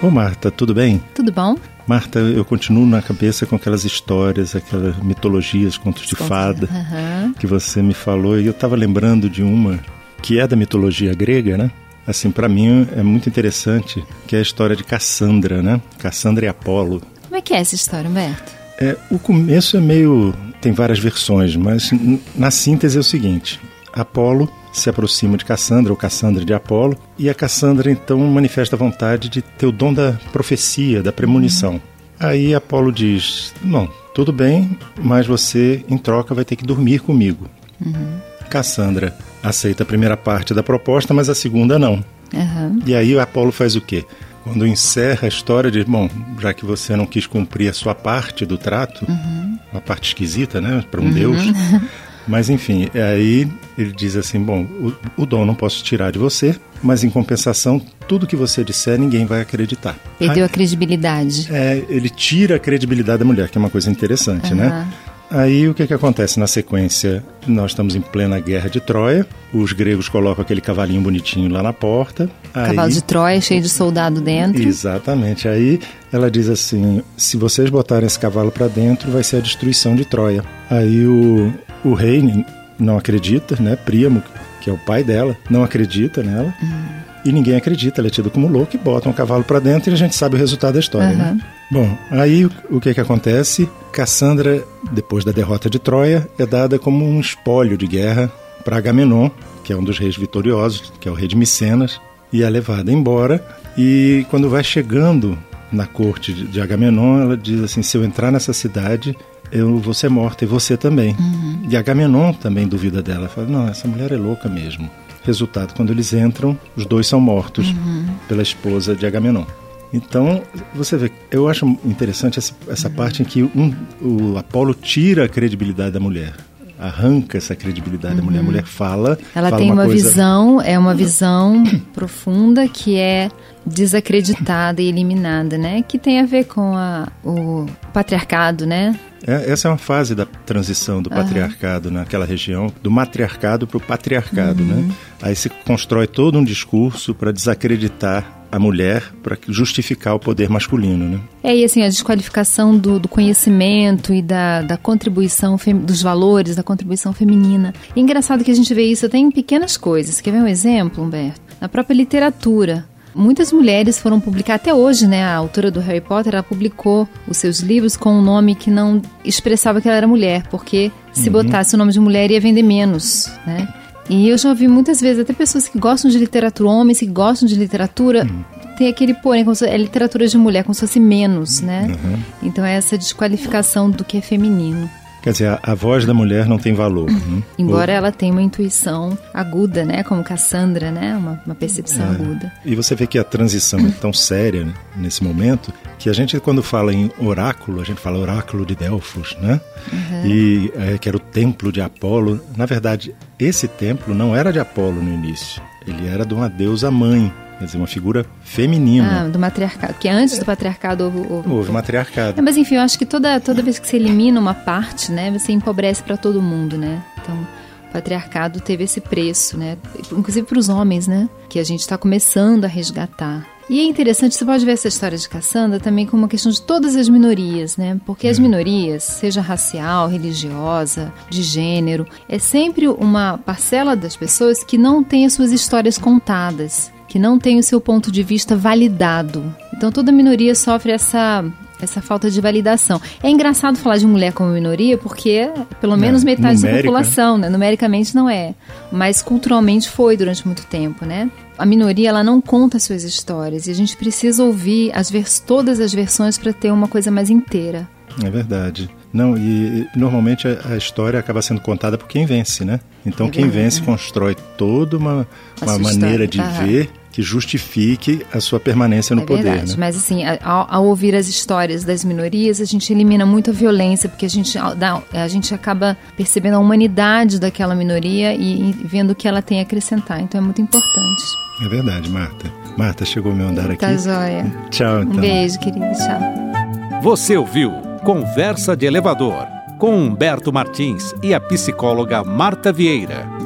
Ô Marta, tudo bem? Tudo bom? Marta, eu continuo na cabeça com aquelas histórias, aquelas mitologias, contos de fada Aham. que você me falou e eu estava lembrando de uma que é da mitologia grega, né? Assim, para mim é muito interessante, que é a história de Cassandra, né? Cassandra e Apolo. Como é que é essa história, Humberto? É, o começo é meio. tem várias versões, mas na síntese é o seguinte: Apolo se aproxima de Cassandra, ou Cassandra de Apolo, e a Cassandra então manifesta a vontade de ter o dom da profecia, da premonição. Aí Apolo diz: Não, tudo bem, mas você em troca vai ter que dormir comigo. Cassandra aceita a primeira parte da proposta, mas a segunda não. Aham. E aí Apolo faz o quê? Quando encerra a história, diz: Bom, já que você não quis cumprir a sua parte do trato, uma parte esquisita, né, para um deus. Mas enfim, aí ele diz assim: Bom, o, o dom não posso tirar de você, mas em compensação, tudo que você disser ninguém vai acreditar. Perdeu a credibilidade. É, ele tira a credibilidade da mulher, que é uma coisa interessante, né? Aham. Aí o que, que acontece na sequência? Nós estamos em plena guerra de Troia, os gregos colocam aquele cavalinho bonitinho lá na porta. Cavalo aí- de Troia, cheio de soldado dentro. Exatamente. Aí ela diz assim: se vocês botarem esse cavalo para dentro, vai ser a destruição de Troia. Aí o, o rei não acredita, né? Príamo, que é o pai dela, não acredita nela. E ninguém acredita, ele é tido como louco e bota um cavalo para dentro e a gente sabe o resultado da história, né? Bom, aí o- que que acontece? Cassandra, depois da derrota de Troia, é dada como um espólio de guerra para Agamenon, que é um dos reis vitoriosos, que é o rei de Micenas, e é levada embora. E quando vai chegando na corte de Agamenon, ela diz assim: se eu entrar nessa cidade, eu vou ser morta e você também. E Agamenon também duvida dela, fala: não, essa mulher é louca mesmo. Resultado, quando eles entram, os dois são mortos pela esposa de Agamenon. Então, você vê, eu acho interessante essa, essa parte em que um, o Apolo tira a credibilidade da mulher, arranca essa credibilidade da mulher. A mulher fala. Ela fala tem uma, coisa- visão, é uma visão profunda que é desacreditada e eliminada, né? Que tem a ver com a, o patriarcado, né? É, essa é uma fase da transição do patriarcado naquela região, do matriarcado para o patriarcado, né? Aí se constrói todo um discurso para desacreditar a mulher, para justificar o poder masculino, né? É, e assim, a desqualificação do, do conhecimento e da, da contribuição, dos valores, da contribuição feminina. E é engraçado que a gente vê isso até em pequenas coisas. Quer ver um exemplo, Humberto? Na própria literatura. Muitas mulheres foram publicar, até hoje, né? A autora do Harry Potter, ela publicou os seus livros com um nome que não expressava que ela era mulher, porque se botasse o nome de mulher ia vender menos, né? E eu já ouvi muitas vezes até pessoas que gostam de literatura, homens que gostam de literatura, tem aquele porém, como se é literatura de mulher, como se fosse menos, né? Então é essa desqualificação do que é feminino. Quer dizer, a, a voz da mulher não tem valor. né? Embora ela tenha uma intuição aguda, né? Como Cassandra, né? Uma, uma percepção aguda. E você vê que a transição é tão séria né, nesse momento que a gente, quando fala em oráculo, a gente fala oráculo de Delfos, né? E é, que era o templo de Apolo. Na verdade, esse templo não era de Apolo no início. Ele era de uma deusa mãe, quer dizer, uma figura feminina. Ah, do matriarcado. Porque antes do patriarcado houve. houve- Houve matriarcado. É, mas enfim, eu acho que toda, toda vez que você elimina uma parte, né, você empobrece para todo mundo, né? Então, o patriarcado teve esse preço, né? Inclusive para os homens, né? Que a gente está começando a resgatar. E é interessante, você pode ver essa história de Cassandra também como uma questão de todas as minorias, né? Porque as minorias, seja racial, religiosa, de gênero, é sempre uma parcela das pessoas que não tem as suas histórias contadas, que não tem o seu ponto de vista validado. Então toda minoria sofre essa essa falta de validação. É engraçado falar de mulher como minoria porque é pelo menos metade da numérica, população, né? Numericamente não é, mas culturalmente foi durante muito tempo, né? A minoria ela não conta suas histórias e a gente precisa ouvir as vers todas as versões para ter uma coisa mais inteira. É verdade. Não, e normalmente a, a história acaba sendo contada por quem vence, né? Então É quem vence constrói toda uma, uma maneira de Aham. ver que justifique a sua permanência no é poder, verdade, né? mas assim, ao, ao ouvir as histórias das minorias, a gente elimina muito a violência, porque a gente, a- dá- a gente acaba percebendo a humanidade daquela minoria e, e vendo o que ela tem a acrescentar. Então é muito importante. É verdade, Marta. Marta, chegou o meu andar aqui. Tá joia. Tchau, então. Um beijo, querido. Tchau. Você ouviu Conversa de Elevador com Humberto Martins e a psicóloga Marta Vieira.